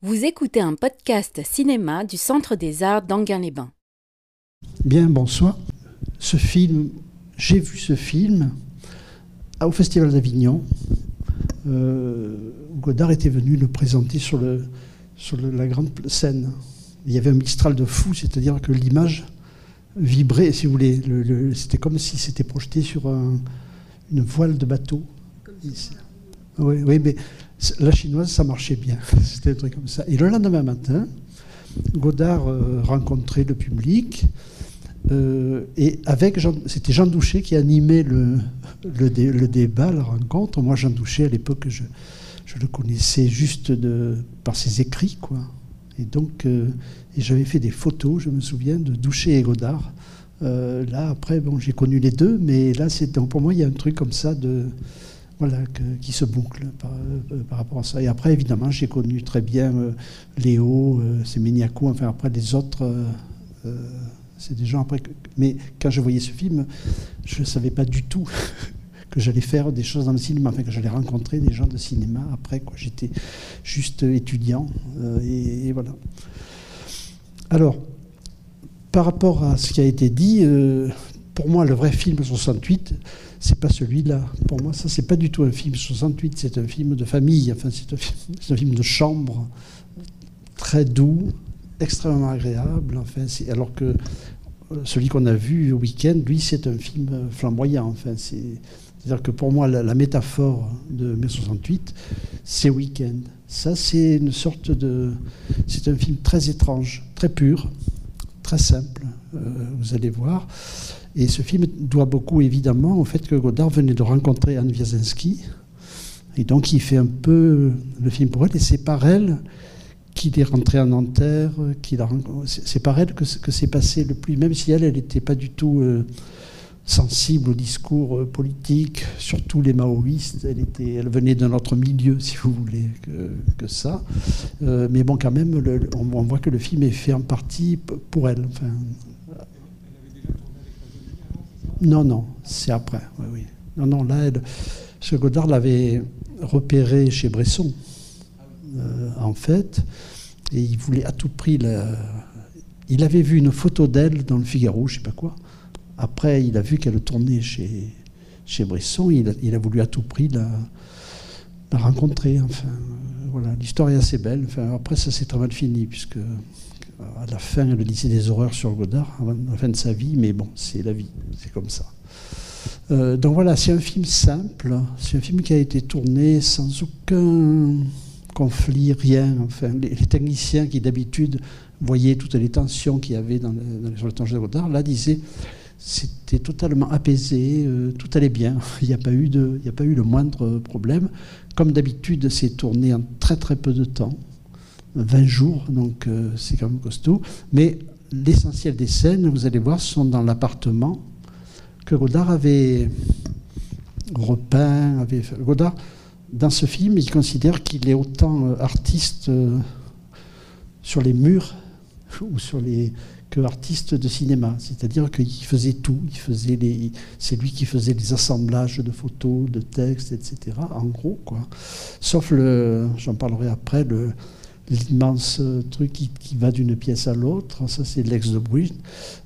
Vous écoutez un podcast cinéma du Centre des Arts d'Anguin-les-Bains. Bien, bonsoir. Ce film, j'ai vu ce film au Festival d'Avignon. Euh, Godard était venu le présenter sur, le, sur la grande scène. Il y avait un mistral de fou, c'est-à-dire que l'image vibrait, si vous voulez. c'était comme si c'était projeté sur une voile de bateau. Oui, oui, mais la chinoise, ça marchait bien. C'était un truc comme ça. Et le lendemain matin, Godard euh, rencontrait le public. Euh, et avec c'était Jean Douché qui animait le, le, débat, la rencontre. Moi, Jean Douché, à l'époque, je, je, le connaissais juste de, par ses écrits, quoi. Et donc, euh, j'avais fait des photos, je me souviens, de Douché et Godard. là, après, bon, j'ai connu les deux, mais là, pour moi, il y a un truc comme ça de voilà, qui se boucle euh, par, rapport à ça. Et après, évidemment, j'ai connu très bien euh, Léo, euh, enfin après les autres, c'est des gens après. mais quand je voyais ce film, je ne savais pas du tout que j'allais faire des choses dans le cinéma, enfin que j'allais rencontrer des gens de cinéma après. Quoi. J'étais juste étudiant et, voilà. Alors, par rapport à ce qui a été dit, pour moi, le vrai film 68, c'est pas celui-là. Pour moi, ça, c'est pas du tout un film 68, c'est un film de famille, enfin, c'est un, film de chambre, très doux, extrêmement agréable, enfin, alors que euh, celui qu'on a vu au week-end, lui, c'est un film flamboyant, enfin, c'est. C'est-à-dire que pour moi, la, métaphore de mai 68, c'est Week-end. Ça, c'est une sorte de. C'est un film très étrange, très pur, très simple, euh, vous allez voir. Et ce film doit beaucoup évidemment au fait que Godard venait de rencontrer Anne Wiesinski. Et donc il fait un peu le film pour elle. Et c'est par elle qu'il est rentré en Nanterre. C'est par elle que, s'est passé le plus. Même si elle, elle n'était pas du tout euh, sensible au discours euh, politique, surtout les maoïstes. Elle venait d'un autre milieu, si vous voulez, que, ça. Euh, mais bon, quand même, on, on, voit que le film est fait en partie pour elle. Enfin, non, non, c'est après. Oui, oui. Non, non, là, ce Godard l'avait repéré chez Bresson, euh, en fait, et il voulait à tout prix. Il avait vu une photo d'elle dans le Figaro, je sais pas quoi. Après, il a vu qu'elle tournait chez, chez Bresson, il a, voulu à tout prix la, rencontrer. Enfin, voilà, l'histoire est assez belle. Après, ça s'est très mal fini, puisque à la fin, elle disait des horreurs sur Godard, à la fin de sa vie, mais bon, c'est la vie, c'est comme ça. Euh, donc voilà, c'est un film simple, c'est un film qui a été tourné sans aucun conflit, rien. Enfin, les, techniciens qui d'habitude voyaient toutes les tensions qu'il y avait dans sur le temps de Godard, là disaient c'était totalement apaisé, euh, tout allait bien, il n'y a, pas eu a pas eu le moindre problème. Comme d'habitude, c'est tourné en très très peu de temps. 20 jours, donc euh, c'est quand même costaud. Mais l'essentiel des scènes, vous allez voir, sont dans l'appartement que Godard avait repeint. Godard, dans ce film, il considère qu'il est autant euh, artiste euh, sur les murs ou sur les que artiste de cinéma, c'est-à-dire qu'il faisait tout, il faisait les, c'est lui qui faisait les assemblages de photos, de textes, etc. En gros, quoi. Sauf le, j'en parlerai après, le, l'immense truc qui, va d'une pièce à l'autre. Ça, c'est l'ex de bruit.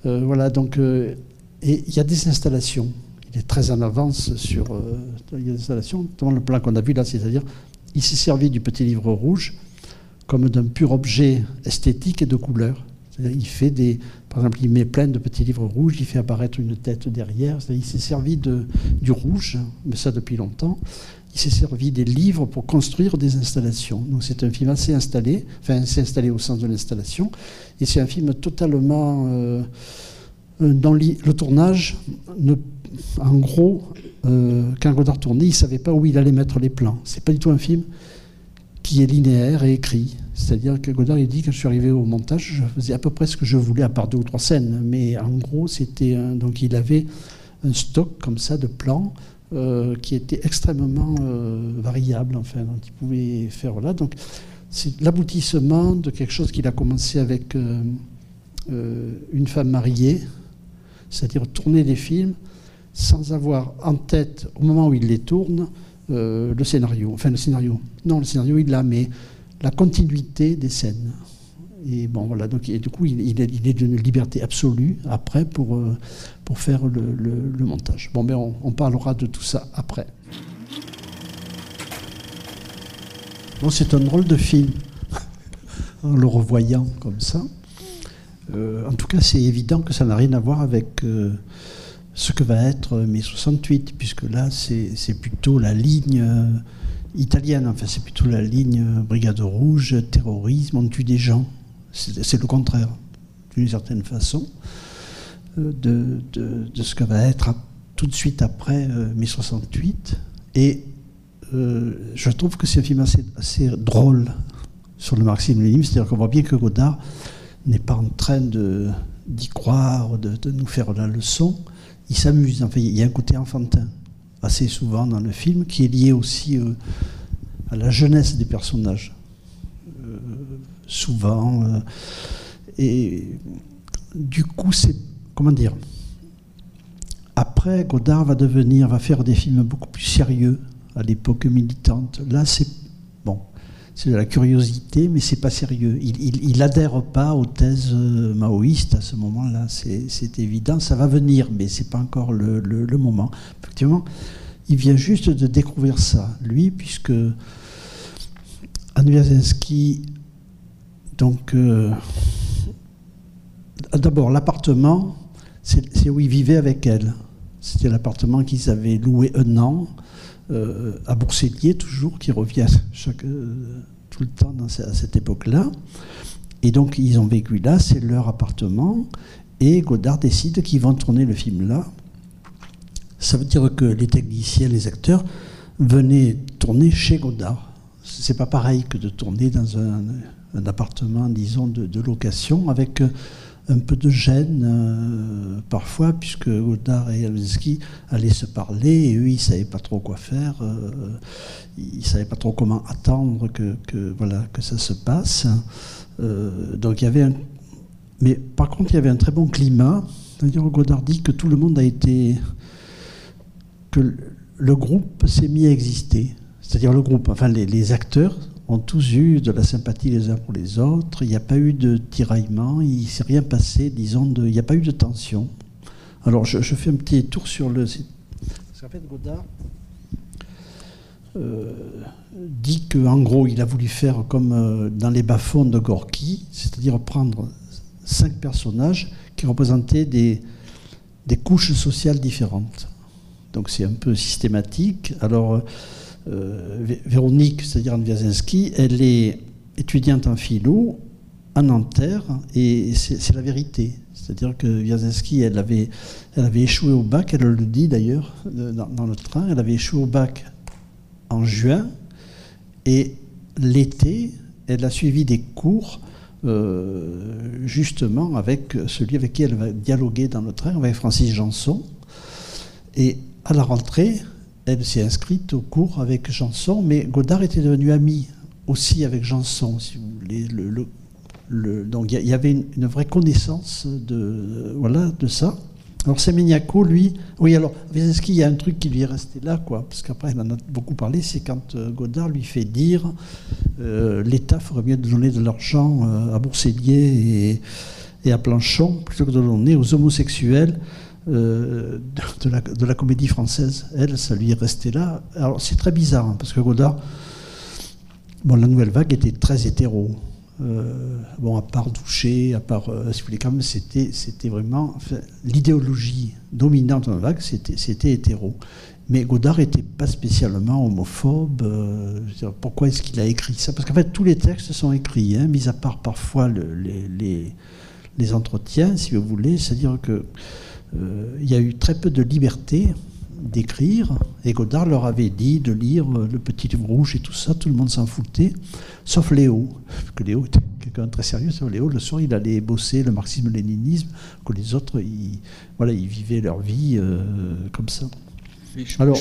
Euh, voilà, donc, euh, et il y a des installations. Il est très en avance sur. Euh, des installations, notamment le plan qu'on a vu là, c'est-à-dire, il s'est servi du petit livre rouge comme d'un pur objet esthétique et de couleur. Il fait des, par exemple, il met plein de petits livres rouges, il fait apparaître une tête derrière. Il s'est servi de, du rouge, mais ça depuis longtemps il s'est servi des livres pour construire des installations. Donc c'est un film assez installé, enfin assez installé au sens de l'installation, et c'est un film totalement euh, euh, dans le tournage. en gros, euh, quand Godard tournait, il ne savait pas où il allait mettre les plans. C'est pas du tout un film qui est linéaire et écrit. C'est-à-dire que Godard il dit quand je suis arrivé au montage, je faisais à peu près ce que je voulais, à part deux ou trois scènes. Mais en gros, c'était donc il avait un stock comme ça de plans euh, qui était extrêmement euh, variable, enfin, donc il pouvait faire là. Donc c'est l'aboutissement de quelque chose qu'il a commencé avec euh, une femme mariée, c'est-à-dire tourner des films sans avoir en tête, au moment où il les tourne, le scénario. Enfin, le scénario. Non, le scénario, il l'a, mais la continuité des scènes. Et bon, voilà, donc du coup, il, est, d'une liberté absolue après pour, euh, pour faire le, montage. Bon, mais on, on, parlera de tout ça après. Bon, c'est un drôle de film, en le revoyant comme ça. Euh, en tout cas, c'est évident que ça n'a rien à voir avec euh, ce que va être mai 68, puisque là, c'est plutôt la ligne italienne, enfin, c'est plutôt la ligne Brigade Rouge, terrorisme, on tue des gens. C'est le contraire, d'une certaine façon, euh, de, ce que va être tout de suite après euh, mai 68. Et euh, je trouve que c'est un film assez, drôle sur le marxisme-léninisme, c'est-à-dire qu'on voit bien que Godard n'est pas en train d'y croire, de, de, nous faire la leçon. Il s'amuse. Enfin, il y a un côté enfantin assez souvent dans le film qui est lié aussi à la jeunesse des personnages souvent. Euh, et du coup, c'est. Comment dire Après, Godard va devenir, va faire des films beaucoup plus sérieux à l'époque militante. Là, c'est. Bon, c'est de la curiosité, mais c'est pas sérieux. Il n'adhère pas aux thèses euh, maoïstes à ce moment-là, c'est évident. Ça va venir, mais c'est pas encore le, moment. Effectivement, il vient juste de découvrir ça, lui, puisque Anne donc, euh, d'abord, l'appartement, c'est où ils vivaient avec elle. C'était l'appartement qu'ils avaient loué un an, euh, à Boursellier toujours, qui revient euh, tout le temps à cette époque-là. Et donc, ils ont vécu là, c'est leur appartement, et Godard décide qu'ils vont tourner le film là. Ça veut dire que les techniciens, les acteurs, venaient tourner chez Godard. C'est pas pareil que de tourner dans un un appartement, disons, de, location, avec euh, un peu de gêne euh, parfois, puisque Godard et Helsinki allaient se parler, et eux, ils ne savaient pas trop quoi faire, euh, ils ne savaient pas trop comment attendre que, voilà, que ça se passe. donc il y avait un... Mais par contre, il y avait un très bon climat. C'est-à-dire, Godard dit que tout le monde a été... que le groupe s'est mis à exister. C'est-à-dire le groupe, enfin les acteurs ont tous eu de la sympathie les uns pour les autres. Il n'y a pas eu de tiraillement, il ne s'est rien passé, disons, il n'y a pas eu de tension. Alors, je, fais un petit tour sur le fait, Godard euh, dit qu'en gros, il a voulu faire comme euh, dans les bas-fonds de Gorky, c'est-à-dire prendre cinq personnages qui représentaient des, des couches sociales différentes. Donc, c'est un peu systématique. Alors, euh, Véronique, c'est-à-dire Anne Wiazinski, elle est étudiante en philo à Nanterre, et c'est la vérité. C'est-à-dire que Wiazinski, elle avait, elle avait échoué au bac, elle le dit d'ailleurs dans, le train, elle avait échoué au bac en juin, et l'été, elle a suivi des cours euh, justement avec celui avec qui elle va dialoguer dans le train, avec Francis Janson. Et à la rentrée, elle s'est inscrite au cours avec Janson, mais Godard était devenu ami aussi avec Janson, si vous voulez. Le, donc il y, avait une, vraie connaissance de ça. Alors Semeniaco, lui, oui, alors Wiesenski, il y a un truc qui lui est resté là, quoi, parce qu'après, il en a beaucoup parlé, c'est quand euh, Godard lui fait dire euh, l'État ferait mieux de donner de l'argent euh, à Boursellier et, et, à Planchon plutôt que de donner aux homosexuels euh, de, la, comédie française. Elle, ça lui est resté là. Alors c'est très bizarre, hein, parce que Godard, bon, la nouvelle vague était très hétéro. Euh, bon, à part Doucher, à part, euh, c'était, c'était vraiment l'idéologie dominante dans la vague, c'était, hétéro. Mais Godard n'était pas spécialement homophobe. pourquoi est-ce qu'il a écrit ça? Parce qu'en fait, tous les textes sont écrits, hein, mis à part parfois les, les, entretiens, si vous voulez. C'est-à-dire que euh, il y a eu très peu de liberté d'écrire, et Godard leur avait dit de lire Le Petit Livre Rouge et tout ça, tout le monde s'en foutait, sauf Léo, que Léo était quelqu'un de très sérieux, Léo, le soir, il allait bosser le marxisme-léninisme, que les autres, ils vivaient leur vie euh, comme ça. Alors,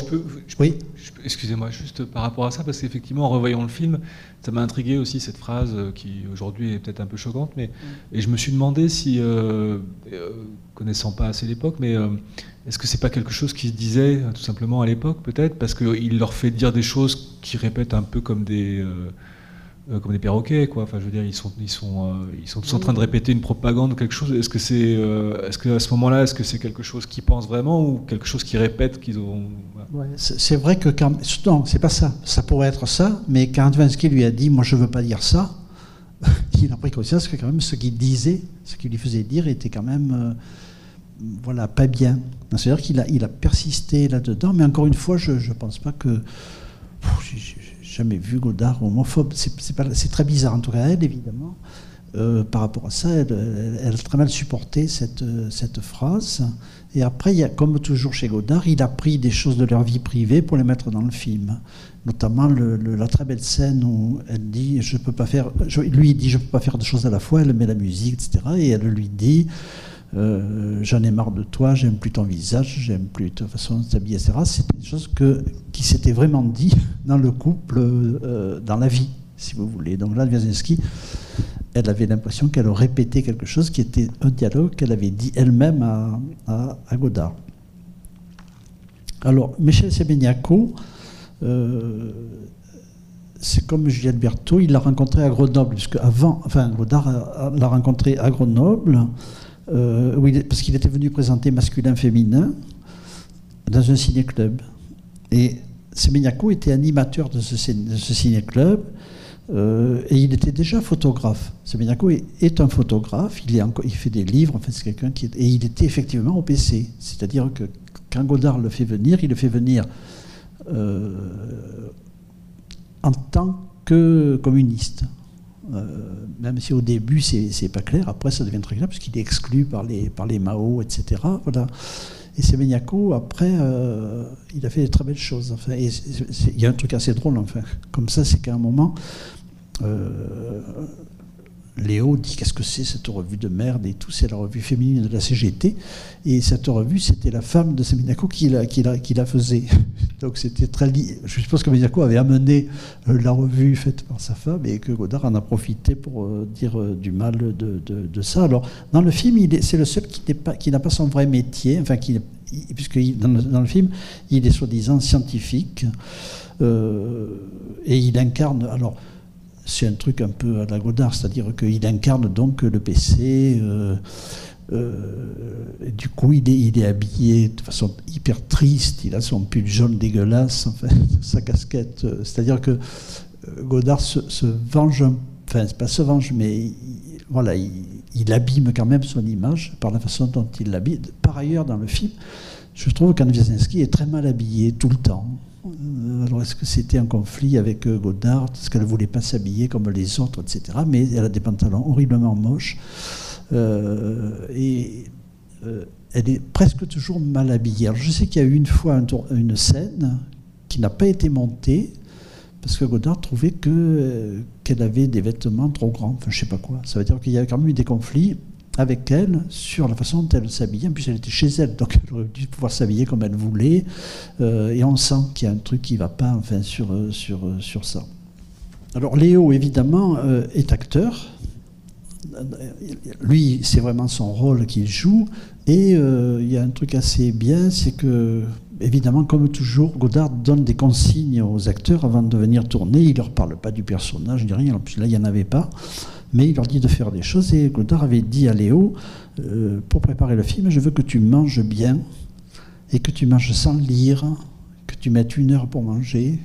oui. excusez-moi, juste par rapport à ça, parce qu'effectivement, en revoyant le film, ça m'a intrigué aussi cette phrase euh, qui aujourd'hui est peut-être un peu choquante, mais mm. et je me suis demandé si, euh, euh, connaissant pas assez l'époque, mais est-ce que c'est pas quelque chose qu'il disait tout simplement à l'époque, peut-être, parce qu'il leur fait dire des choses qui répètent un peu comme des euh, comme des perroquets, quoi. Enfin, je veux dire, ils sont, ils sont, euh, ils sont tous en train de répéter une propagande ou quelque chose. Est-ce que c'est, euh, est-ce que à ce moment-là, est-ce que c'est quelque chose qu'ils pensent vraiment ou quelque chose qu'ils répètent qu'ils ont C'est vrai que quand, non, c'est pas ça. Ça pourrait être ça, mais quand Vansky lui a dit, moi, je veux pas dire ça, il a pris conscience que quand même ce qu'il disait, ce qu'il lui faisait dire, était quand même, voilà, pas bien. C'est-à-dire qu'il a, il a persisté là-dedans, mais encore une fois, je ne pense pas que jamais vu Godard homophobe. C'est très bizarre, en tout cas, elle, évidemment. Euh, par rapport à ça, elle, a très mal supporté cette, cette phrase. Et après, comme toujours chez Godard, il a pris des choses de leur vie privée pour les mettre dans le film. Notamment la très belle scène où elle dit, je peux pas faire, lui il dit, je peux pas faire de choses à la fois. Elle met la musique, etc. Et elle lui dit, euh, j'en ai marre de toi, j'aime plus ton visage, j'aime plus ta façon de s'habiller, etc. C'était des choses qui s'étaient vraiment dit dans le couple, euh, dans la vie, si vous voulez. Donc là, Wiazinski, elle avait l'impression qu'elle répétait quelque chose qui était un dialogue qu'elle avait dit elle-même à, à, Godard. Alors, Michel Sebeniaco, euh, c'est comme Juliette Berthaud, il l'a rencontré à Grenoble, puisque avant, enfin, Godard l'a rencontré à Grenoble. Euh, oui, parce qu'il était venu présenter masculin-féminin dans un ciné-club. Et Semegnako était animateur de ce, ciné-club euh, et il était déjà photographe. Semegnako est, un photographe, il, est fait des livres, en fait, c'est quelqu'un qui Et il était effectivement au PC. C'est-à-dire que quand Godard le fait venir, il le fait venir euh, en tant que communiste. Euh, même si au début c'est pas clair, après ça devient très clair puisqu'il est exclu par les, par les Mao, etc. Voilà. Et Semenyako, après, euh, il a fait des très belles choses. Enfin, il y a un truc assez drôle, enfin. Comme ça, c'est qu'à un moment, euh, Léo dit qu'est-ce que c'est cette revue de merde et tout, c'est la revue féminine de la CGT. Et cette revue, c'était la femme de Seminako qui la, qui la faisait. Donc c'était très. Je suppose que Seminako avait amené euh, la revue faite par sa femme et que Godard en a profité pour euh, dire euh, du mal de, ça. Alors, dans le film, c'est le seul qui n'a pas, son vrai métier, enfin, puisque dans le, dans le, film, il est soi-disant scientifique. et il incarne. Alors, c'est un truc un peu à la Godard, c'est-à-dire qu'il incarne donc le PC. Euh, euh, du coup, il est, il est, habillé de façon hyper triste. Il a son pull jaune dégueulasse, en sa casquette. Euh, c'est-à-dire que Godard se, venge, enfin, pas se venge, mais il, voilà, il, abîme quand même son image par la façon dont il l'habille. Par ailleurs, dans le film, je trouve qu'Anne est très mal habillée tout le temps. Euh, alors, est-ce que c'était un conflit avec euh, Godard Est-ce qu'elle ne voulait pas s'habiller comme les autres, etc. Mais elle a des pantalons horriblement moches. Euh, et elle est presque toujours mal habillée. Alors, je sais qu'il y a eu une fois une scène qui n'a pas été montée parce que Godard trouvait que, qu'elle avait des vêtements trop grands. Enfin, je sais pas quoi. Ça veut dire qu'il y a quand même eu des conflits avec elle sur la façon dont elle s'habillait. En plus, elle était chez elle, donc elle aurait dû pouvoir s'habiller comme elle voulait. Euh, et on sent qu'il y a un truc qui ne va pas enfin, sur, euh, sur, euh, sur ça. Alors, Léo, évidemment, est acteur. Lui, c'est vraiment son rôle qu'il joue. Et il y a un truc assez bien, c'est que, évidemment, comme toujours, Godard donne des consignes aux acteurs avant de venir tourner. Il ne leur parle pas du personnage, ni rien. En plus, là, il n'y en avait pas mais il leur dit de faire des choses. Et Godard avait dit à Léo, euh, pour préparer le film, je veux que tu manges bien et que tu manges sans lire, que tu mettes une heure pour manger,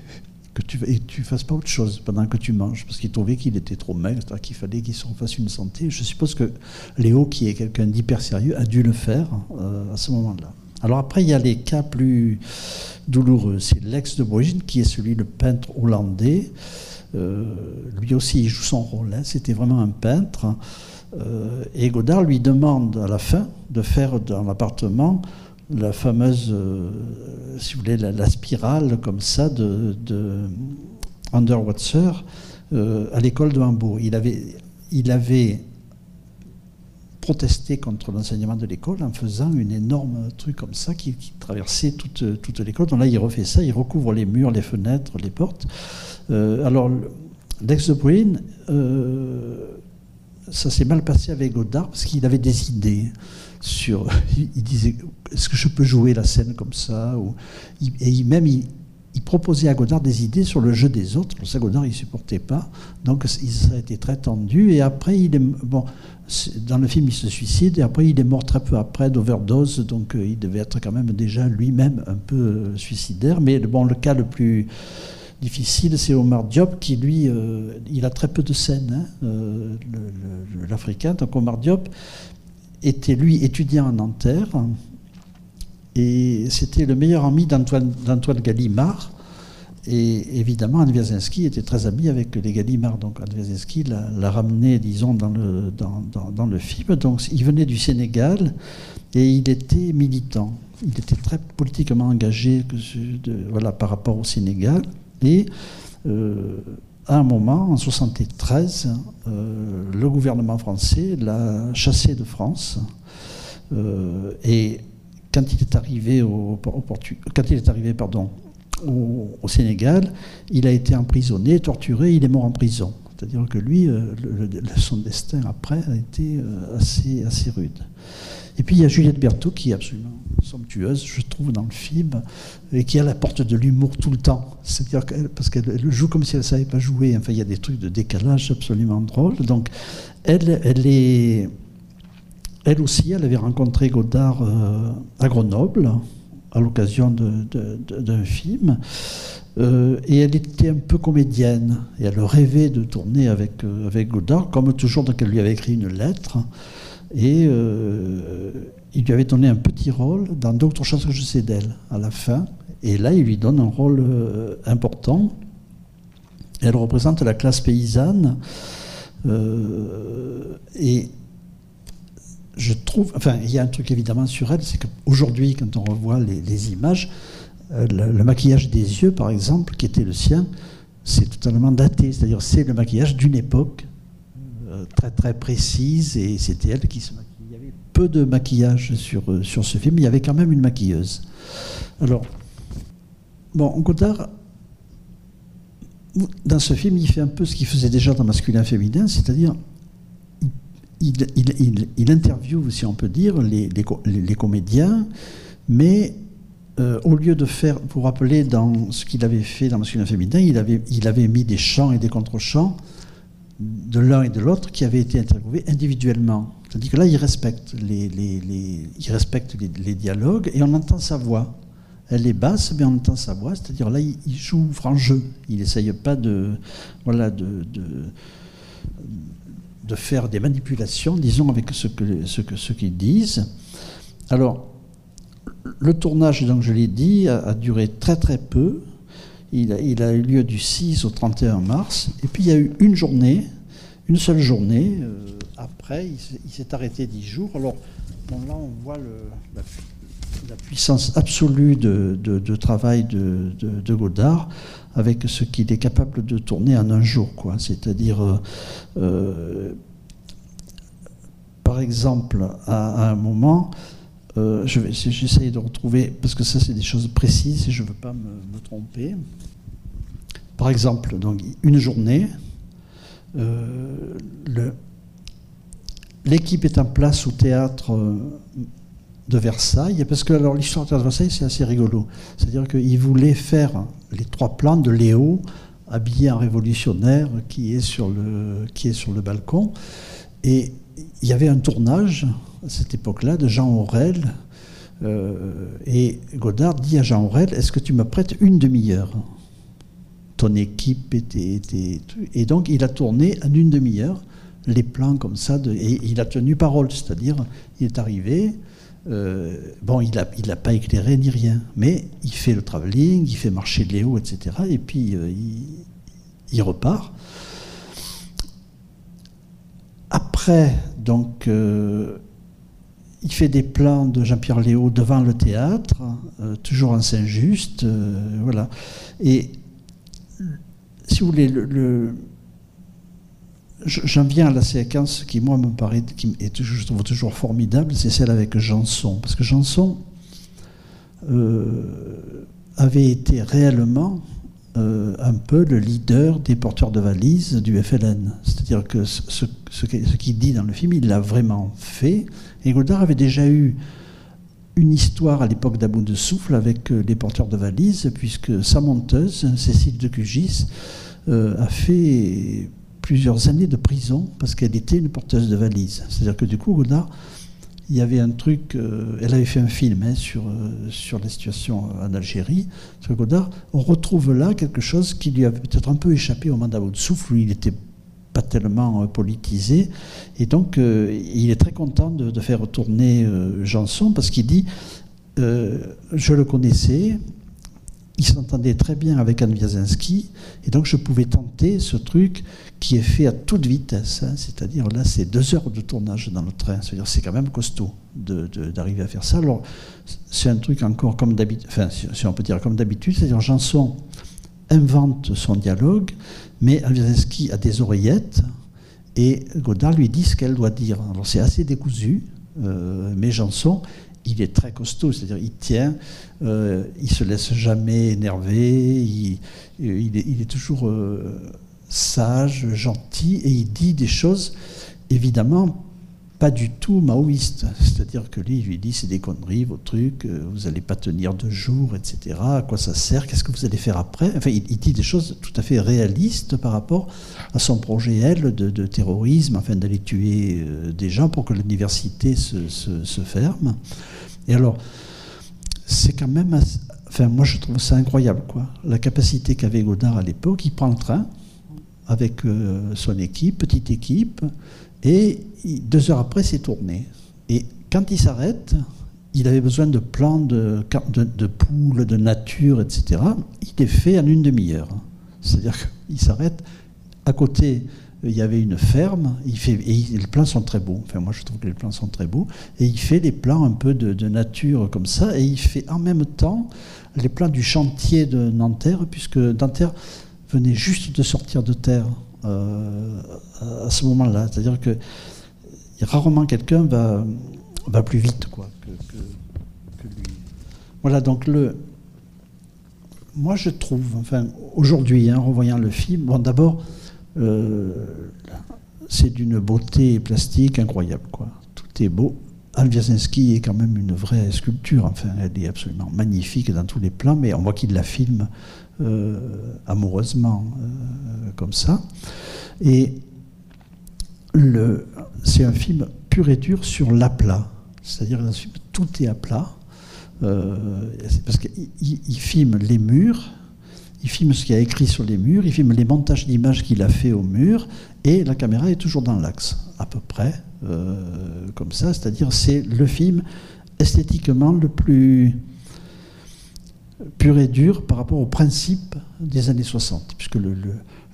que tu et fasses pas autre chose pendant que tu manges, parce qu'il trouvait qu'il était trop maigre, qu'il fallait qu'il se refasse une santé. Je suppose que Léo, qui est quelqu'un d'hyper sérieux, a dû le faire euh, à ce moment-là. Alors après, il y a les cas plus douloureux. C'est l'ex de Brugge, qui est celui, le peintre hollandais, lui aussi, il joue son rôle. Hein. C'était vraiment un peintre. Euh, et Godard lui demande à la fin de faire dans l'appartement la fameuse, euh, si vous voulez, la, spirale comme ça de, de à l'école de Hambourg. Il avait, il avait protesté contre l'enseignement de l'école en faisant une énorme truc comme ça qui, traversait toute, toute l'école. Donc là, il refait ça, il recouvre les murs, les fenêtres, les portes. Euh, alors, l'ex de euh, ça s'est mal passé avec Godard parce qu'il avait des idées sur. Il disait est-ce que je peux jouer la scène comme ça ou, Et même, il, il proposait à Godard des idées sur le jeu des autres. Ça, Godard, il ne supportait pas. Donc, ça a été très tendu. Et après, il est, bon, dans le film, il se suicide. Et après, il est mort très peu après d'overdose. Donc, euh, il devait être quand même déjà lui-même un peu euh, suicidaire. Mais bon, le cas le plus difficile, c'est Omar Diop, qui lui, euh, il a très peu de scènes, hein, l'Africain. Donc, Omar Diop était, lui, étudiant à Nanterre. Et c'était le meilleur ami d'Antoine Gallimard. Et évidemment, Anne était très ami avec les Gallimard. Donc Anne l'a ramené, disons, dans le, film. Donc il venait du Sénégal et il était militant. Il était très politiquement engagé voilà, par rapport au Sénégal. Et euh, à un moment, en 1973, euh, le gouvernement français l'a chassé de France. Euh, et quand il est arrivé au, Sénégal, il a été emprisonné, torturé, il est mort en prison. C'est-à-dire que lui, euh, son destin après a été euh, assez, assez rude. Et puis il y a Juliette Berthaud qui est absolument somptueuse, je trouve, dans le film, et qui a la porte de l'humour tout le temps. C'est-à-dire parce qu'elle joue comme si elle ne savait pas jouer. Enfin, il y a des trucs de décalage absolument drôles. Donc, elle, elle est elle aussi, elle avait rencontré Godard euh, à Grenoble à l'occasion d'un film. Euh, et elle était un peu comédienne. Et elle rêvait de tourner avec, euh, avec Godard, comme toujours, donc elle lui avait écrit une lettre. Et il lui avait donné un petit rôle dans D'autres choses que je sais d'elle, à la fin. Et là, il lui donne un rôle important. Elle représente la classe paysanne. et je trouve, enfin, il y a un truc évidemment sur elle, c'est qu'aujourd'hui, quand on revoit les, images, euh, le, maquillage des yeux, par exemple, qui était le sien, c'est totalement daté. C'est-à-dire, c'est le maquillage d'une époque euh, très très précise, et c'était elle qui se maquillait. Il y avait peu de maquillage sur, euh, sur ce film, il y avait quand même une maquilleuse. Alors, bon, Godard, dans ce film, il fait un peu ce qu'il faisait déjà dans Masculin-Féminin, c'est-à-dire il, interviewe, si on peut dire, les, comédiens, mais euh, au lieu de faire, vous rappelez, dans ce qu'il avait fait dans Masculin Féminin, il avait, mis des chants et des contre-chants de l'un et de l'autre qui avaient été interviewés individuellement. C'est-à-dire que là, il respecte les, dialogues et on entend sa voix. Elle est basse, mais on entend sa voix. C'est-à-dire là, il, joue franc jeu. Il n'essaye pas de, voilà, de faire des manipulations, disons, avec ce qu'ils que, ce qu'ils disent. Alors, le tournage, donc je l'ai dit, a, duré très très peu. Il a, eu lieu du 6 au 31 mars. Et puis il y a eu une journée, une seule journée. Euh, après, il s'est arrêté dix jours. Alors, là, on voit la, puissance absolue de, de, travail de, de, Godard avec ce qu'il est capable de tourner en un jour. Quoi. C'est-à-dire, euh, euh, par exemple, à, un moment, euh, j'essaye de retrouver, parce que ça c'est des choses précises et je ne veux pas me, tromper. Par exemple, donc, une journée, l'équipe est en place au théâtre de Versailles, parce que alors l'histoire de Versailles c'est assez rigolo. C'est-à-dire qu'il voulait faire les trois plans de Léo, habillé en révolutionnaire, qui est sur le, qui est sur le balcon. Et il y avait un tournage à cette époque-là de Jean Aurel. Euh, et Godard dit à Jean Aurel Est-ce que tu me prêtes une demi-heure? Ton équipe était, Et donc il a tourné en une demi-heure les plans comme ça. Et il a tenu parole, c'est-à-dire il est arrivé, euh, bon, il n'a il pas éclairé ni rien, mais il fait le travelling, il fait marcher Léo, etc. Et puis euh, il, repart. Après, donc, euh, il fait des plans de Jean-Pierre Léo devant le théâtre, toujours en Saint-Just, voilà. Et si vous voulez, le J'en viens à la séquence qui, moi, me paraît, je trouve toujours formidable, c'est celle avec Janson. Parce que Janson euh, avait été réellement euh, un peu le leader des porteurs de valises du FLN. C'est-à-dire que ce, qu'il dit dans le film, il l'a vraiment fait. Et Godard avait déjà eu une histoire à l'époque d'About de Souffle avec les porteurs de valises, puisque sa monteuse, Cécile de Cugis, a fait plusieurs années de prison parce qu'elle était une porteuse de valises. C'est-à-dire que du coup, Godard il y avait un truc, euh, elle avait fait un film hein, sur, euh, sur la situation en Algérie, sur Godard. On retrouve là quelque chose qui lui avait peut-être un peu échappé au mandat de souffle, où il n'était pas tellement euh, politisé. Et donc, il est très content de, de faire retourner Janson parce qu'il dit Je le connaissais, il s'entendait très bien avec Anne et donc je pouvais tenter ce truc qui est fait à toute vitesse. Hein. C'est-à-dire là, c'est deux heures de tournage dans le train. C'est-à-dire c'est quand même costaud d'arriver à faire ça. Alors c'est un truc encore comme d'habitude, enfin si on peut dire comme d'habitude, c'est-à-dire Janson invente son dialogue, mais Alviazeski a des oreillettes et Godard lui dit ce qu'elle doit dire. Alors c'est assez décousu, euh, mais Janson il est très costaud, c'est-à-dire il tient, euh, il se laisse jamais énerver, il, est, toujours euh, sage, gentil, et il dit des choses évidemment pas du tout maoïste. C'est-à-dire que lui, il lui dit c'est des conneries, vos trucs, euh, vous n'allez pas tenir deux jours, etc. À quoi ça sert Qu'est-ce que vous allez faire après? Enfin, il, dit des choses tout à fait réalistes par rapport à son projet, elle, de, terrorisme, enfin d'aller tuer euh, des gens pour que l'université se, ferme. Et alors, c'est quand même. enfin, moi, je trouve ça incroyable, quoi. La capacité qu'avait Godard à l'époque, il prend le train avec euh, son équipe, petite équipe, et deux heures après, c'est tourné. Et quand il s'arrête, il avait besoin de plans de, de, poules, de nature, etc. Il est fait en une demi-heure. C'est-à-dire qu'il s'arrête. À côté, il y avait une ferme. Il fait, et les plans sont très beaux. Enfin, moi, je trouve que les plans sont très beaux. Et il fait les plans un peu de, nature comme ça. Et il fait en même temps les plans du chantier de Nanterre, puisque Nanterre venait juste de sortir de terre. Euh, à ce moment-là. C'est-à-dire que rarement quelqu'un va, plus vite que, lui. Voilà, donc le. Moi, je trouve, enfin, aujourd'hui, en revoyant le film, bon, d'abord, c'est d'une beauté plastique incroyable, quoi. Tout est beau. Alviazinski est quand même une vraie sculpture, enfin, elle est absolument magnifique dans tous les plans, mais on voit qu'il la filme euh, amoureusement, euh, comme ça. Et c'est un film pur et dur sur l'aplat. C'est-à-dire que tout est à plat. Euh, parce qu'il filme les murs, il filme ce qu'il a écrit sur les murs, il filme les montages d'images qu'il a fait au mur, et la caméra est toujours dans l'axe, à peu près, comme ça. C'est-à-dire c'est le film esthétiquement le plus pur et dur par rapport au principe des années 60, puisque le,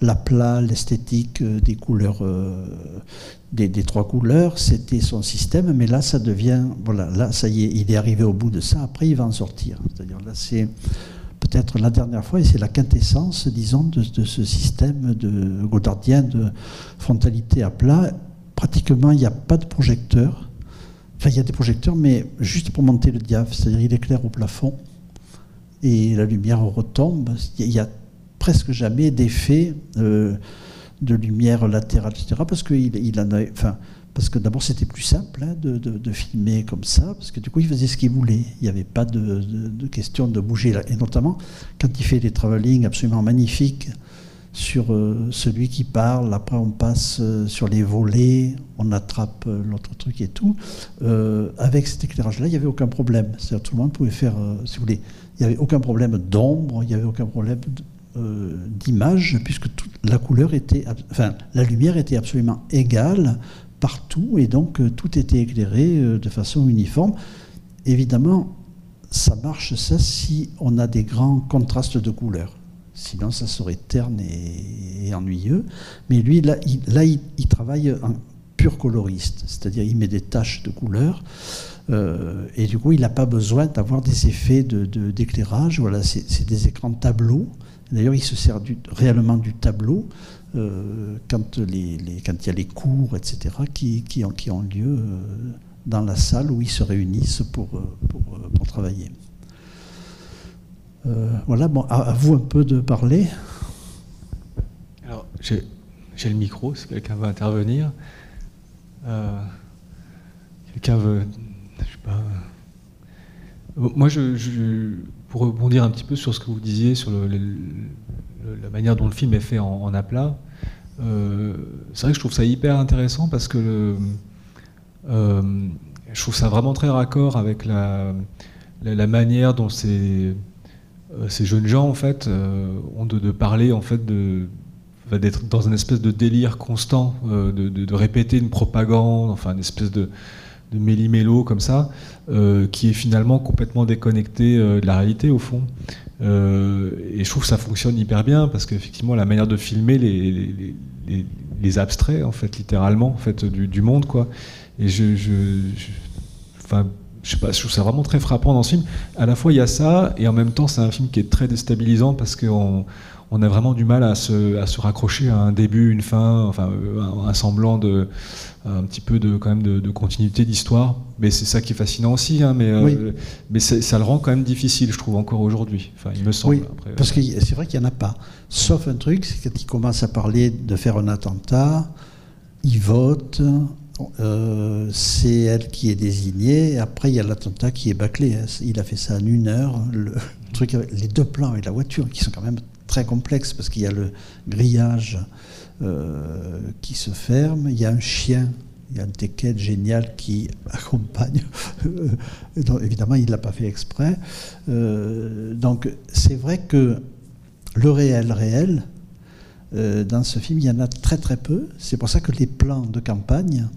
l'aplat, l'esthétique euh, des couleurs, euh, des, trois couleurs, c'était son système, mais là, ça devient, voilà, là, ça y est, il est arrivé au bout de ça, après, il va en sortir. C'est-à-dire, là, c'est peut-être la dernière fois, et c'est la quintessence, disons, de, ce système de godardien de frontalité à plat. Pratiquement, il n'y a pas de projecteur. Enfin, il y a des projecteurs, mais juste pour monter le diaph, c'est-à-dire il éclaire au plafond et la lumière retombe. Il y a presque jamais d'effet euh, de lumière latérale, etc. Parce qu'il il en a, enfin, parce que d'abord c'était plus simple hein, de, filmer comme ça, parce que du coup il faisait ce qu'il voulait. Il n'y avait pas de, question de bouger. Et notamment quand il fait des travelling absolument magnifiques sur euh, celui qui parle, après on passe euh, sur les volets, on attrape l'autre truc et tout. avec cet éclairage-là, il n'y avait aucun problème. C'est-à-dire tout le monde pouvait faire, si vous voulez, il n'y avait aucun problème d'ombre, il n'y avait aucun problème euh, d'image, puisque la couleur était, enfin, la lumière était absolument égale partout, et donc euh, tout était éclairé euh, de façon uniforme. Évidemment, ça marche ça si on a des grands contrastes de couleurs. Sinon, ça serait terne et, ennuyeux. Mais lui, là, il, travaille en pur coloriste, c'est-à-dire il met des taches de couleurs. et du coup, il n'a pas besoin d'avoir des effets d'éclairage. De, voilà, c'est des écrans tableaux D'ailleurs, il se sert réellement du tableau euh, quand, il y a les cours, etc., qui, ont, lieu euh, dans la salle où ils se réunissent pour, euh, travailler. voilà, bon, à, vous un peu de parler. Alors, j'ai le micro, si quelqu'un veut intervenir. quelqu'un veut, je sais pas, Moi, je, pour rebondir un petit peu sur ce que vous disiez, sur la manière dont le film est fait en, en aplat, euh, c'est vrai que je trouve ça hyper intéressant parce que euh, je trouve ça vraiment très raccord avec la, manière dont ces, euh, ces, jeunes gens en fait ont de, parler en fait d'être dans une espèce de délire constant, de, de, répéter une propagande, enfin une espèce de, de méli-mélo comme ça, qui est finalement complètement déconnecté de la réalité au fond. Euh, et je trouve que ça fonctionne hyper bien parce qu'effectivement la manière de filmer les, les, abstraits en fait littéralement en fait du, monde quoi. Et je, je, je sais pas, je trouve ça vraiment très frappant dans ce film. À la fois il y a ça et en même temps c'est un film qui est très déstabilisant parce qu'on on a vraiment du mal à se, à se, raccrocher à un début, une fin, enfin un, un semblant de un petit peu de, quand même de, continuité d'histoire. Mais c'est ça qui est fascinant aussi. Hein, mais euh, mais ça le rend quand même difficile, je trouve, encore aujourd'hui. Enfin, il me semble. Oui, parce que c'est vrai qu'il n'y en a pas. Sauf un truc, c'est quand il commence à parler de faire un attentat, il vote. Euh, c'est elle qui est désignée. après, il y a l'attentat qui est bâclé. Il a fait ça en une heure. Le truc, les deux plans et la voiture, qui sont quand même très complexes parce qu'il y a le grillage euh, qui se ferme. Il y a un chien, il y a un teckel génial qui accompagne. donc, évidemment, il ne l'a pas fait exprès. Euh, donc c'est vrai que le réel réel, euh, dans ce film, il y en a très très peu. C'est pour ça que les plans de campagne,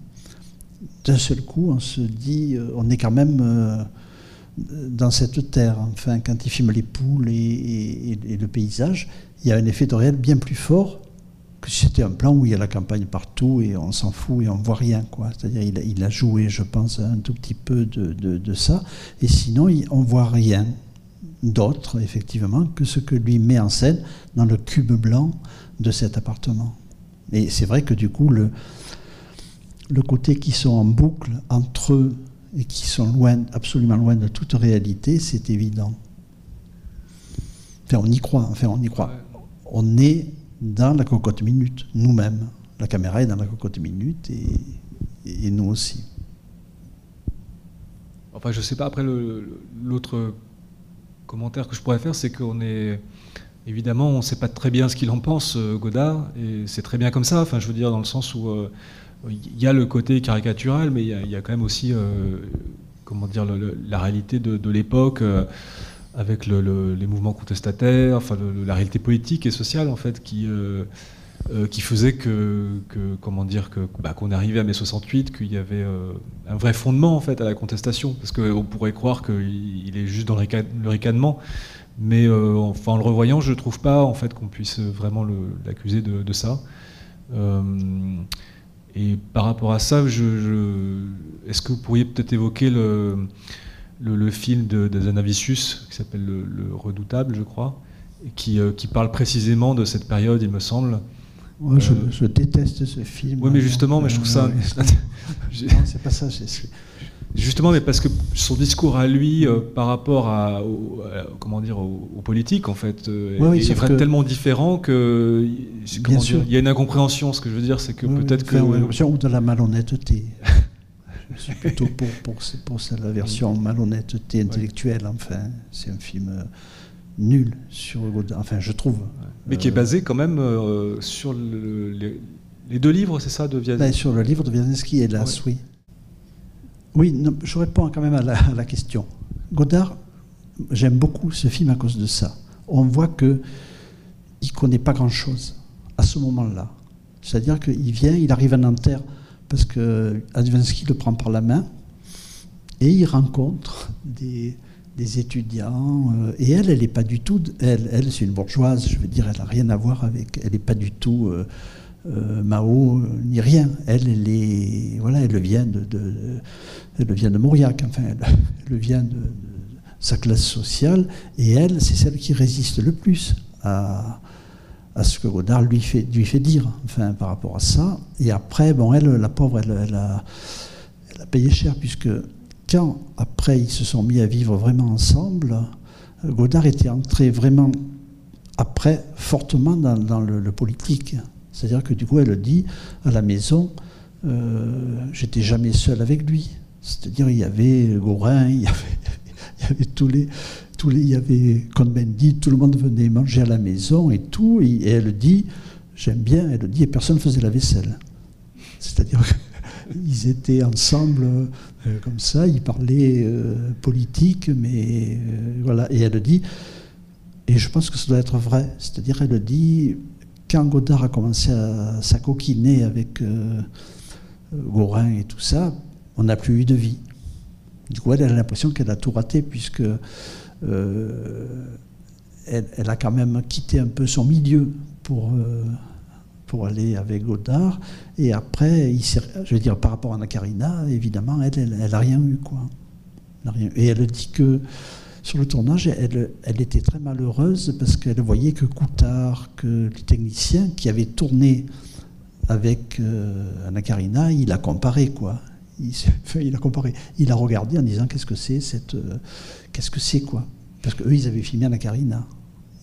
d'un seul coup, on se dit, on est quand même dans cette terre. Enfin, quand il filme les poules et, le paysage, il y a un effet de réel bien plus fort c'était un plan où il y a la campagne partout et on s'en fout et on voit rien. quoi. C'est-à-dire il, il, a joué, je pense, un tout petit peu de, de, ça. Et sinon, on voit rien d'autre, effectivement, que ce que lui met en scène dans le cube blanc de cet appartement. Et c'est vrai que du coup, le, le côté qui sont en boucle entre eux et qui sont loin, absolument loin de toute réalité, c'est évident. Enfin, on y croit. Enfin, on y croit. On est dans la cocotte minute, nous-mêmes. La caméra est dans la cocotte minute et, nous aussi. Enfin, je sais pas, après, l'autre commentaire que je pourrais faire, c'est qu'on est. Évidemment, on ne sait pas très bien ce qu'il en pense, euh, Godard, et c'est très bien comme ça, enfin, je veux dire, dans le sens où euh, il y a le côté caricatural, mais il y, a quand même aussi, euh, comment dire, la réalité de, l'époque avec les mouvements contestataires, enfin la réalité politique et sociale en fait qui euh, euh, qui faisait que, comment dire que bah, qu'on arrivait à mai 68 qu'il y avait euh, un vrai fondement en fait à la contestation. Parce qu'on pourrait croire qu'il est juste dans le, ricanement mais enfin en le revoyant je trouve pas en fait qu'on puisse vraiment l'accuser de, ça et par rapport à ça je, est-ce que vous pourriez peut-être évoquer le le, film de, de Zanavicius, qui s'appelle le, Redoutable, je crois, et qui, euh, qui, parle précisément de cette période, il me semble. Moi, je, euh, déteste ce film. Oui, mais justement, mais je trouve ça. non, c'est pas ça. Justement, mais parce que son discours à lui euh, par rapport à, comment dire, aux, politiques, en fait, est, tellement différent que dire, il y a une incompréhension. Ce que je veux dire, c'est que peut-être que ou de la malhonnêteté. je suis plutôt pour, pour, pour la version malhonnêteté intellectuelle. Enfin, c'est un film euh, nul sur Enfin, je trouve. Mais qui est basé quand même euh, sur les, deux livres, c'est ça, de Vianesky ben, Sur le livre de Vianesky, hélas, oui. Oui, je réponds quand même à la, question. Godard, j'aime beaucoup ce film à cause de ça. On voit que il connaît pas grand-chose à ce moment-là. C'est-à-dire qu'il vient, il arrive à Nanterre parce que Advansky le prend par la main et il rencontre des, étudiants. Euh, et elle, elle n'est pas du tout. Elle, elle c'est une bourgeoise, je veux dire, elle n'a rien à voir avec. Elle n'est pas du tout euh, euh, Mao ni rien. Elle, elle. Voilà, elle vient de, vient de Mauriac, enfin, elle, vient de, sa classe sociale. Et elle, c'est celle qui résiste le plus à à ce que Godard lui fait, lui fait dire, enfin, par rapport à ça. Et après, bon, elle, la pauvre, elle, a, elle a, payé cher, puisque quand, après, ils se sont mis à vivre vraiment ensemble, Godard était entré vraiment, après, fortement dans, le, politique. C'est-à-dire que du coup, elle dit, à la maison, euh, j'étais jamais seul avec lui. C'est-à-dire, il y avait Gorin, il y avait, il y avait tous les, tous les, il y avait Cohn-Bendit, tout le monde venait manger à la maison et tout. Et, elle dit, j'aime bien, elle dit, et personne faisait la vaisselle. C'est-à-dire qu'ils étaient ensemble euh, comme ça, ils parlaient euh, politique, mais voilà. Et elle dit, et je pense que ça doit être vrai, c'est-à-dire elle dit, quand Godard a commencé à s'acoquiner avec Gorin et tout ça, on n'a plus eu de vie. Du coup, elle a l'impression qu'elle a tout raté, puisque elle, a quand même quitté un peu son milieu pour, pour aller avec Godard. Et après, je veux dire, par rapport à Anna Karina, évidemment, elle, elle n'a rien eu, quoi. rien. Et elle dit que sur le tournage, elle, était très malheureuse parce qu'elle voyait que Coutard, que les techniciens qui avaient tourné avec euh, Anna il a comparé, quoi. Il, a comparé. Il a regardé en disant qu'est-ce que c'est cette, euh, qu'est-ce que c'est quoi Parce qu'eux ils avaient filmé Anna Karina.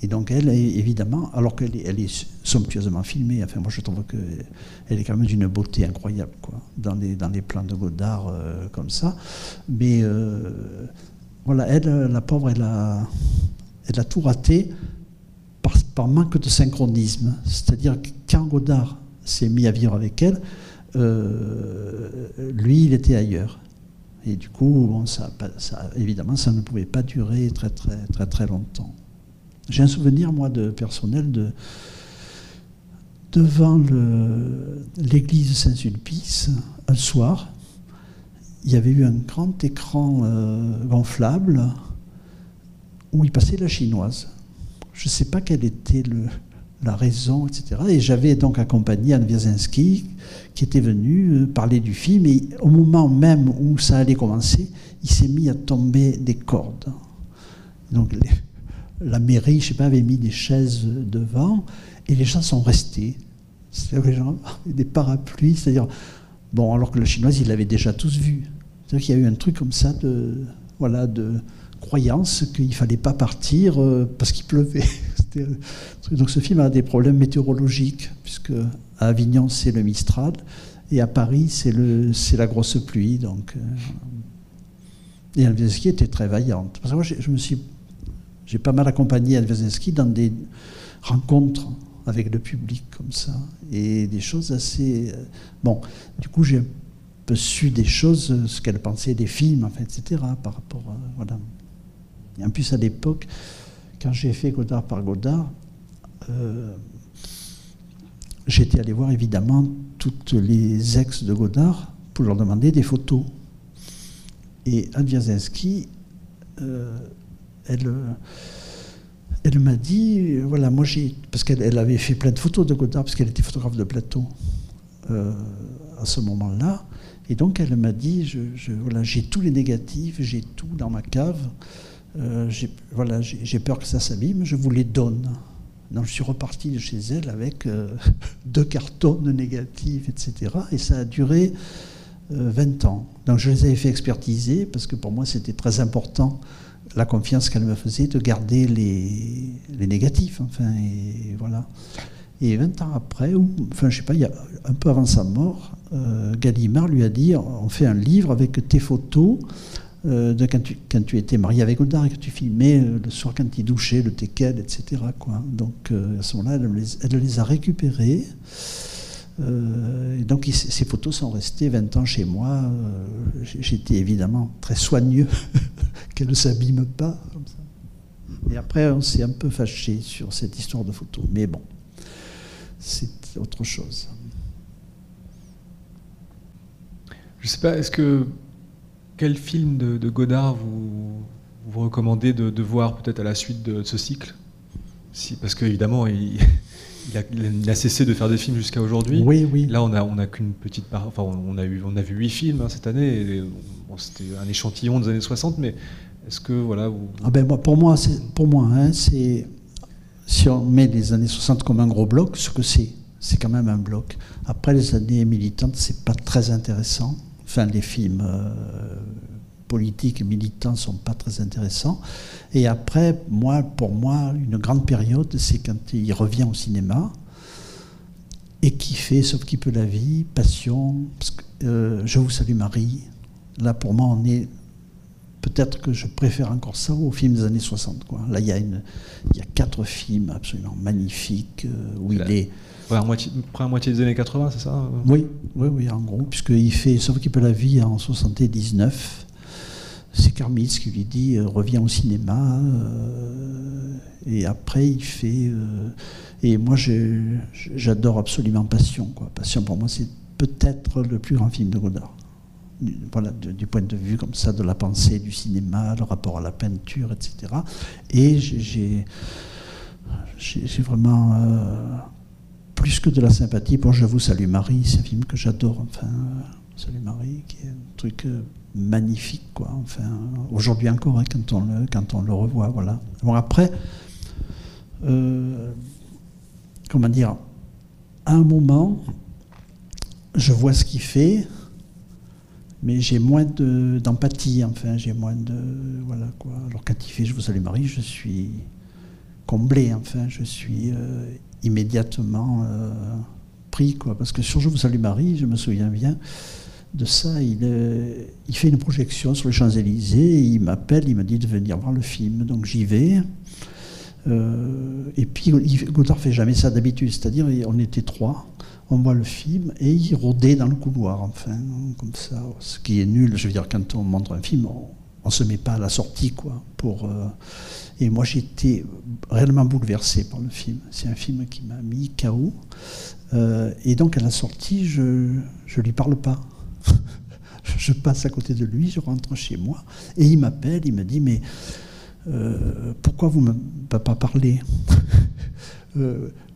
Et donc elle, évidemment, alors qu'elle est, somptueusement filmée, enfin moi je trouve qu'elle est quand même d'une beauté incroyable, quoi, dans les, dans les plans de Godard euh, comme ça. Mais euh, voilà, elle, la pauvre, elle a, tout raté par, manque de synchronisme. C'est-à-dire que quand Godard s'est mis à vivre avec elle, euh, lui, il était ailleurs. Et du coup, bon, ça, évidemment, ça ne pouvait pas durer très très très très longtemps. J'ai un souvenir, moi, de personnel de devant l'église Saint-Sulpice, un soir, il y avait eu un grand écran euh, gonflable où il passait la chinoise. Je ne sais pas quelle était la raison, etc. Et j'avais donc accompagné Anne Wierzinski, qui était venu euh, parler du film, et au moment même où ça allait commencer, il s'est mis à tomber des cordes. Donc la mairie, je sais pas, avait mis des chaises devant et les gens sont restés. Des parapluies, c'est-à-dire bon, alors que la chinoise, ils l'avaient déjà tous vu. C'est-à-dire qu'il y a eu un truc comme ça de voilà de croyance qu'il fallait pas partir euh, parce qu'il pleuvait. Donc ce film a des problèmes météorologiques puisque à Avignon c'est le Mistral et à Paris c'est la grosse pluie. Donc euh, et Alveski était très vaillante. Parce que moi, je me suis j'ai pas mal accompagné Alvezinski dans des rencontres avec le public comme ça, et des choses assez... Euh, bon, du coup, j'ai un peu su des choses, ce qu'elle pensait des films, etc., par rapport à... Voilà. Et en plus, à l'époque, quand j'ai fait Godard par Godard, euh, j'étais allé voir évidemment toutes les ex de Godard pour leur demander des photos. Et Anne euh, elle, euh, elle m'a dit, euh, voilà, moi j'ai. Parce qu'elle avait fait plein de photos de Godard, parce qu'elle était photographe de plateau euh, à ce moment-là. Et donc elle m'a dit, je, voilà, j'ai tous les négatifs, j'ai tout dans ma cave. j'ai, voilà, j'ai peur que ça s'abîme, je vous les donne. Donc je suis reparti de chez elle avec deux cartons de négatifs, etc. Et ça a duré 20 ans. Donc je les avais fait expertiser parce que pour moi c'était très important la confiance qu'elle me faisait de garder les, les, négatifs. Enfin, et voilà. Et 20 ans après, enfin, je sais pas, il y a, un peu avant sa mort, euh, Gallimard lui a dit on fait un livre avec tes photos euh, de quand tu, quand tu étais marié avec Godard et que tu filmais euh, le soir quand il douchait, le teckel, etc. Quoi. Donc à ce moment-là, elle, les a récupérées. Euh, et donc ces photos sont restées 20 ans chez moi. Euh, j'étais évidemment très soigneux qu'elles ne s'abîment pas. Et après, on s'est un peu fâché sur cette histoire de photos. Mais bon, c'est autre chose. Je ne sais pas, est-ce que quel film de, Godard vous, recommandez de, voir peut-être à la suite de ce cycle? Parce qu'évidemment, il, il a, cessé de faire des films jusqu'à aujourd'hui. Oui, oui. Là, on a, on a qu'une petite part. Enfin, on a, eu, on a vu huit films hein, cette année. C'était un échantillon des années 60, mais est-ce que voilà vous... ah ben, moi, Pour moi, c'est pour moi, hein, c'est si on met les années 60 comme un gros bloc, ce que c'est, c'est quand même un bloc. Après les années militantes, c'est pas très intéressant. Enfin, les films. Euh, politiques et militants sont pas très intéressants. Et après, moi, pour moi, une grande période, c'est quand il revient au cinéma et qui fait Sauf qui peut la vie, Passion, euh, Je vous salue Marie. Là, pour moi, on est peut-être que je préfère encore ça aux films des années 60. Quoi. Là, il y, a une, y a quatre films absolument magnifiques euh, où il est. Ouais, à moitié, à moitié des années 80, c'est ça? Oui, oui, oui, en gros, puisqu'il fait Sauf qu'il peut la vie en 79. C'est Karmitz qui lui dit euh, reviens au cinéma. Euh, et après, il fait. et moi, j'adore absolument Passion. Quoi. Passion, pour moi, c'est peut-être le plus grand film de Godard voilà, du point de vue comme ça de la pensée du cinéma, le rapport à la peinture, etc. Et j'ai vraiment euh, plus que de la sympathie pour Je vous salue Marie, c'est un film que j'adore, enfin, Salut Marie, qui est un truc euh, magnifique, quoi. Enfin, aujourd'hui encore, hein, quand, on le, quand on le revoit, voilà. Bon, après, euh, comment dire, à un moment, je vois ce qu'il fait, mais j'ai moins d'empathie, enfin, j'ai moins de. Voilà quoi. Alors quand il fait Je vous salue Marie, je suis comblé, enfin, je suis euh, immédiatement euh, pris, quoi. Parce que sur Je vous salue Marie, je me souviens bien de ça, il, euh, il fait une projection sur les Champs-Élysées, il m'appelle, il me dit de venir voir le film, donc j'y vais. et puis Godard fait jamais ça d'habitude, c'est-à-dire on était trois on voit le film et il rôdait dans le couloir, enfin, comme ça, ce qui est nul. Je veux dire, quand on montre un film, on ne se met pas à la sortie, quoi. Pour, euh, et moi, j'étais réellement bouleversé par le film. C'est un film qui m'a mis KO. Euh, et donc, à la sortie, je ne lui parle pas. Je passe à côté de lui, je rentre chez moi, et il m'appelle, il me dit, mais euh, pourquoi vous ne m'avez pas parlé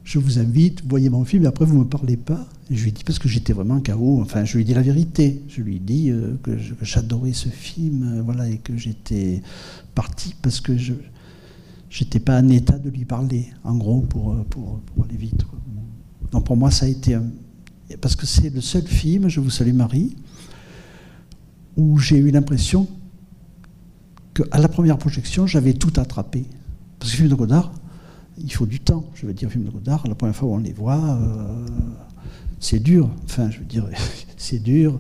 je vous invite, voyez mon film, et après vous ne me parlez pas. je lui dit, parce que j'étais vraiment KO, enfin je lui dit la vérité. Je lui dit euh, que j'adorais ce film, euh, voilà, et que j'étais parti parce que je n'étais pas en état de lui parler, en gros, pour, euh, pour, aller vite. Donc pour moi, ça a été... parce que c'est le seul film, Je vous salue Marie, où j'ai eu l'impression qu'à la première projection, j'avais tout attrapé. Parce que film de Godard, il faut du temps. Je veux dire, film de Godard, la première fois où on les voit, euh, c'est dur. Enfin, je veux dire, c'est dur.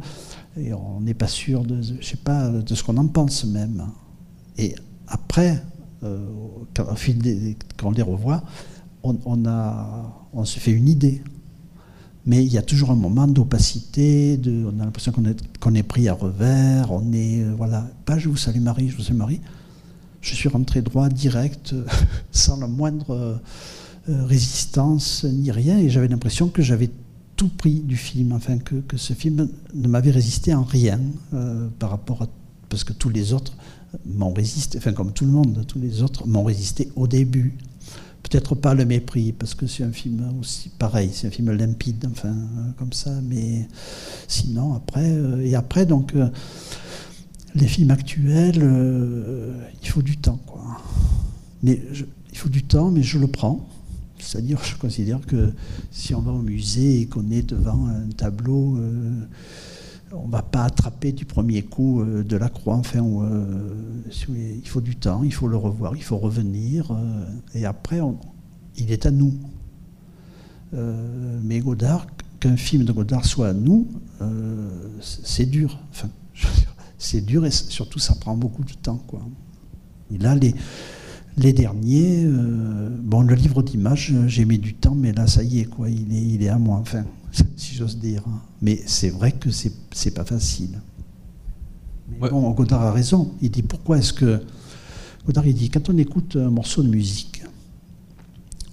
Et on n'est pas sûr de, je sais pas, de ce qu'on en pense même. Et après, euh, quand, on les revoit, on se fait une idée. Mais il y a toujours un moment d'opacité, on a l'impression qu'on est, qu'on est pris à revers, on est, euh, voilà, pas je vous salue Marie, je vous salue Marie. Je suis rentré droit, direct, sans la moindre euh, résistance ni rien, et j'avais l'impression que j'avais tout pris du film, enfin que, ce film ne m'avait résisté en rien euh, par rapport à... Parce que tous les autres m'ont résisté, enfin comme tout le monde, tous les autres m'ont résisté au début. Peut-être pas le mépris, parce que c'est un film aussi pareil, c'est un film limpide, enfin comme ça, mais sinon après... Euh, et après donc les films actuels, euh, il faut du temps. Quoi. Mais il faut du temps, mais je le prends. C'est-à-dire, je considère que si on va au musée et qu'on est devant un tableau, euh, on ne va pas attraper du premier coup euh, de la croix. Enfin, il faut du temps, il faut le revoir, il faut revenir. et après, il est à nous. mais Godard, qu'un film de Godard soit à nous, c'est dur. C'est dur et surtout ça prend beaucoup de temps. Là, les, les derniers, euh, bon, le livre d'images, j'ai mis du temps, mais là, ça y est, quoi, il est, il est à moi, enfin, si j'ose dire. Mais c'est vrai que c'est, pas facile. bon, Godard a raison. Il dit pourquoi est-ce que. Godard, il dit quand on écoute un morceau de musique,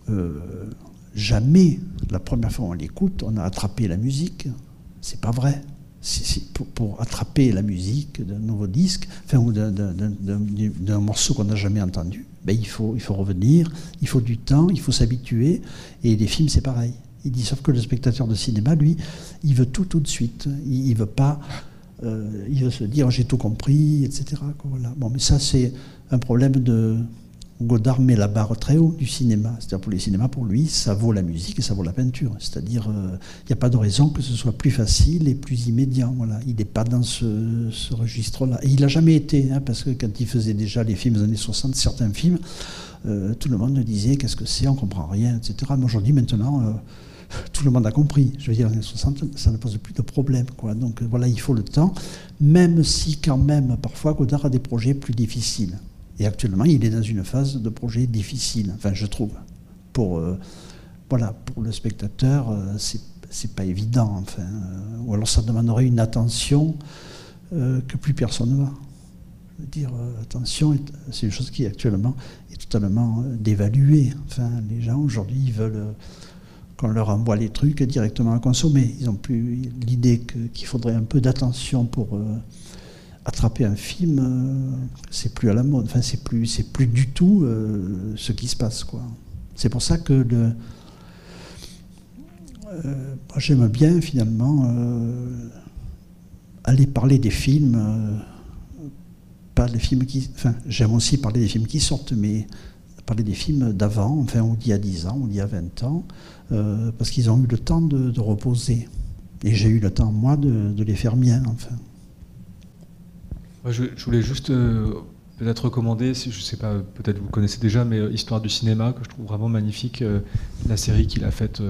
euh, jamais, la première fois on l'écoute, on a attrapé la musique. C'est pas vrai pour, attraper la musique d'un nouveau disque, enfin, ou d'un morceau qu'on n'a jamais entendu, ben, il, faut, il faut revenir, il faut du temps, il faut s'habituer. Et les films, c'est pareil. Il dit, sauf que le spectateur de cinéma, lui, il veut tout tout de suite. Il, il veut pas, euh, il veut se dire, j'ai tout compris, etc. Bon, mais ça, c'est un problème de, Godard met la barre très haut du cinéma. C'est-à-dire pour les cinémas, pour lui, ça vaut la musique et ça vaut la peinture. C'est-à-dire, il euh, n'y a pas de raison que ce soit plus facile et plus immédiat. Voilà. Il n'est pas dans ce, registre-là. Et il n'a jamais été, hein, parce que quand il faisait déjà les films des années 60, certains films, euh, tout le monde disait qu'est-ce que c'est, on ne comprend rien, etc. Mais aujourd'hui, maintenant, tout le monde a compris. Je veux dire, en 60, ça ne pose plus de problème. Quoi. Donc voilà, il faut le temps, même si quand même, parfois, Godard a des projets plus difficiles. Et actuellement, il est dans une phase de projet difficile, enfin, je trouve. Pour, euh, voilà, pour le spectateur, euh, c'est pas évident. Enfin, euh, ou alors ça demanderait une attention que plus personne ne va. Dire attention, c'est une chose qui actuellement est totalement dévaluée. Enfin, les gens aujourd'hui, veulent qu'on leur envoie les trucs directement à consommer. Ils n'ont plus l'idée qu'il faudrait un peu d'attention pour euh, attraper un film. Euh, c'est plus à la mode. Enfin, c'est plus, plus du tout euh, ce qui se passe. C'est pour ça que le, j'aime bien finalement aller parler des films. pas les films qui, enfin, j'aime aussi parler des films qui sortent, mais parler des films d'avant, enfin, ou d'il y a 10 ans, ou d'il y a 20 ans, euh, parce qu'ils ont eu le temps de, reposer. Et j'ai eu le temps, moi, de, les faire miens, enfin. je, je, voulais juste euh, peut-être recommander, si je sais pas, peut-être vous le connaissez déjà, mais euh, Histoire du cinéma, que je trouve vraiment magnifique, la série qu'il a faite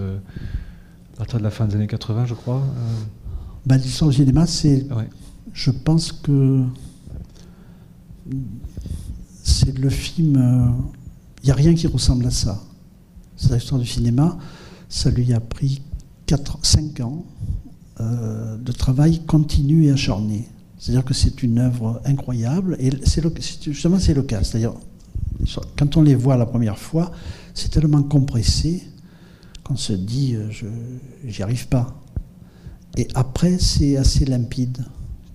à partir de la fin des années 80, je crois. Bah, L'histoire du cinéma, c'est. Je pense que c'est le film il n'y a rien qui ressemble à ça. C'est l'histoire du cinéma. Ça lui a pris 4, 5 ans euh, de travail continu et acharné. C'est-à-dire que c'est une œuvre incroyable. Et justement, c'est le cas. C'est-à-dire, quand on les voit la première fois, c'est tellement compressé qu'on se dit, euh, je j'y arrive pas. Et après, c'est assez limpide.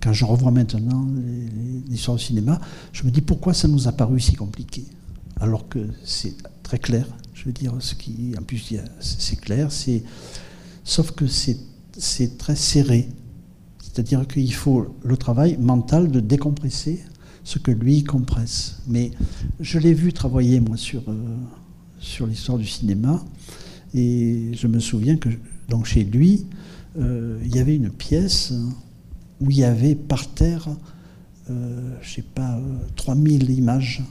Quand je revois maintenant l'histoire du cinéma, je me dis pourquoi ça nous a paru si compliqué alors que c'est très clair. Je veux dire, ce qui, en plus, c'est clair, sauf que c'est très serré. C'est-à-dire qu'il faut le travail mental de décompresser ce que lui compresse. Mais je l'ai vu travailler, moi, sur, euh, l'histoire du cinéma, et je me souviens que donc, chez lui, euh, il y avait une pièce où il y avait par terre, euh, je sais pas, 3000 images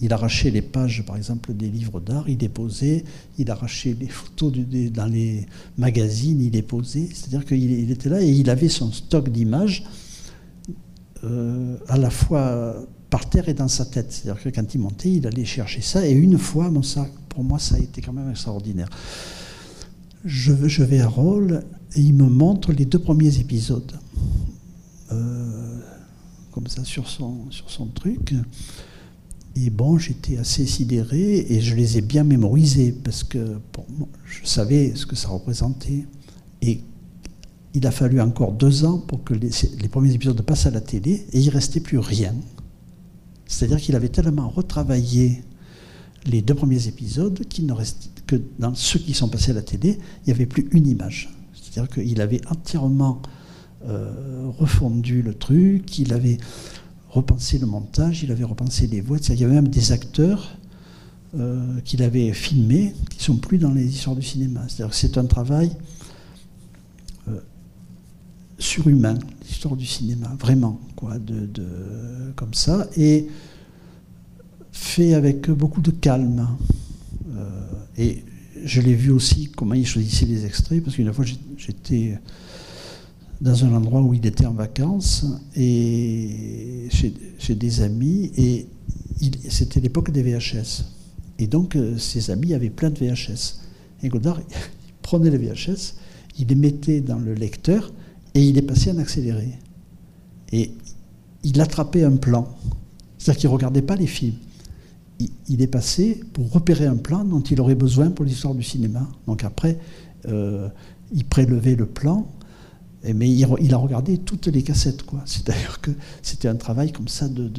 il arrachait les pages, par exemple, des livres d'art, il les posait, il arrachait les photos dans les magazines, il les posait. C'est-à-dire qu'il était là et il avait son stock d'images euh, à la fois par terre et dans sa tête. C'est-à-dire que quand il montait, il allait chercher ça. Et une fois, ça, pour moi, ça a été quand même extraordinaire. Je, vais à Roll et il me montre les deux premiers épisodes. Euh, comme ça, sur son truc. Et bon, j'étais assez sidéré et je les ai bien mémorisés parce que je savais ce que ça représentait. Et il a fallu encore deux ans pour que les, premiers épisodes passent à la télé et il ne restait plus rien. C'est-à-dire qu'il avait tellement retravaillé les deux premiers épisodes qu'il ne restait que dans ceux qui sont passés à la télé, il n'y avait plus une image. C'est-à-dire qu'il avait entièrement euh, refondu le truc, il avait repensé le montage, il avait repensé les voix. Il y avait même des acteurs euh, qu'il avait filmés qui ne sont plus dans les histoires du cinéma. C'est-à-dire c'est un travail euh, surhumain, l'histoire du cinéma, vraiment, quoi, de, comme ça, et fait avec beaucoup de calme. Euh, et je l'ai vu aussi comment il choisissait les extraits, parce qu'une fois j'étais dans un endroit où il était en vacances et chez, des amis et c'était l'époque des VHS. Et donc euh, ses amis avaient plein de VHS. Et Godard il prenait les VHS, il les mettait dans le lecteur et il les passait en accéléré. Et il attrapait un plan. C'est-à-dire qu'il ne regardait pas les films. Il, est passé pour repérer un plan dont il aurait besoin pour l'histoire du cinéma. Donc après, euh, il prélevait le plan mais il, a regardé toutes les cassettes. C'est-à-dire que c'était un travail comme ça de,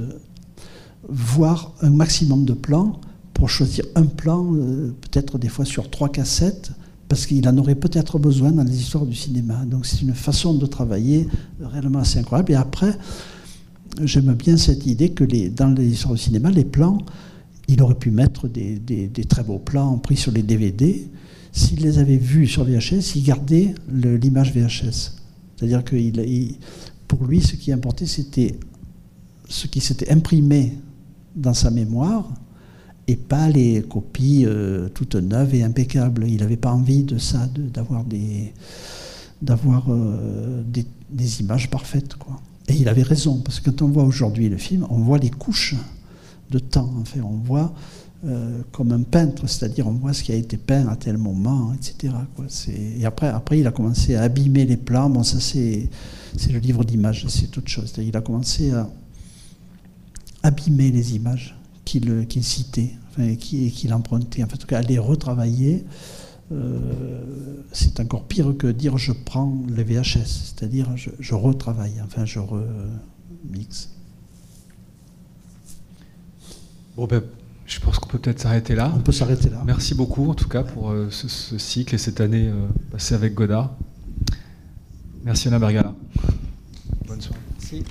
voir un maximum de plans pour choisir un plan, euh, peut-être des fois sur trois cassettes, parce qu'il en aurait peut-être besoin dans les histoires du cinéma. Donc c'est une façon de travailler réellement assez incroyable. Et après, j'aime bien cette idée que les, dans les histoires du cinéma, les plans, il aurait pu mettre des, des très beaux plans pris sur les DVD. S'il les avait vus sur VHS, il gardait l'image VHS. C'est-à-dire que pour lui, ce qui importait, c'était ce qui s'était imprimé dans sa mémoire et pas les copies euh, toutes neuves et impeccables. Il n'avait pas envie de ça, d'avoir euh, des, images parfaites. Et il avait raison, parce que quand on voit aujourd'hui le film, on voit les couches de temps. On voit euh, comme un peintre, c'est-à-dire on voit ce qui a été peint à tel moment, etc. Et après, après, il a commencé à abîmer les plans. Bon, ça c'est, le livre d'images, c'est autre chose. Il a commencé à abîmer les images qu'il, citait, enfin, qu'il empruntait, en fait, en tout cas, à les retravailler. Euh, c'est encore pire que dire je prends les VHS, c'est-à-dire je, retravaille, enfin je remixe. Bon ben, je pense qu'on peut peut-être s'arrêter là. On peut s'arrêter là. Merci beaucoup en tout cas pour euh, ce, cycle et cette année euh, passée avec Godard. Merci Anna Bergala. Bonne soirée. Merci.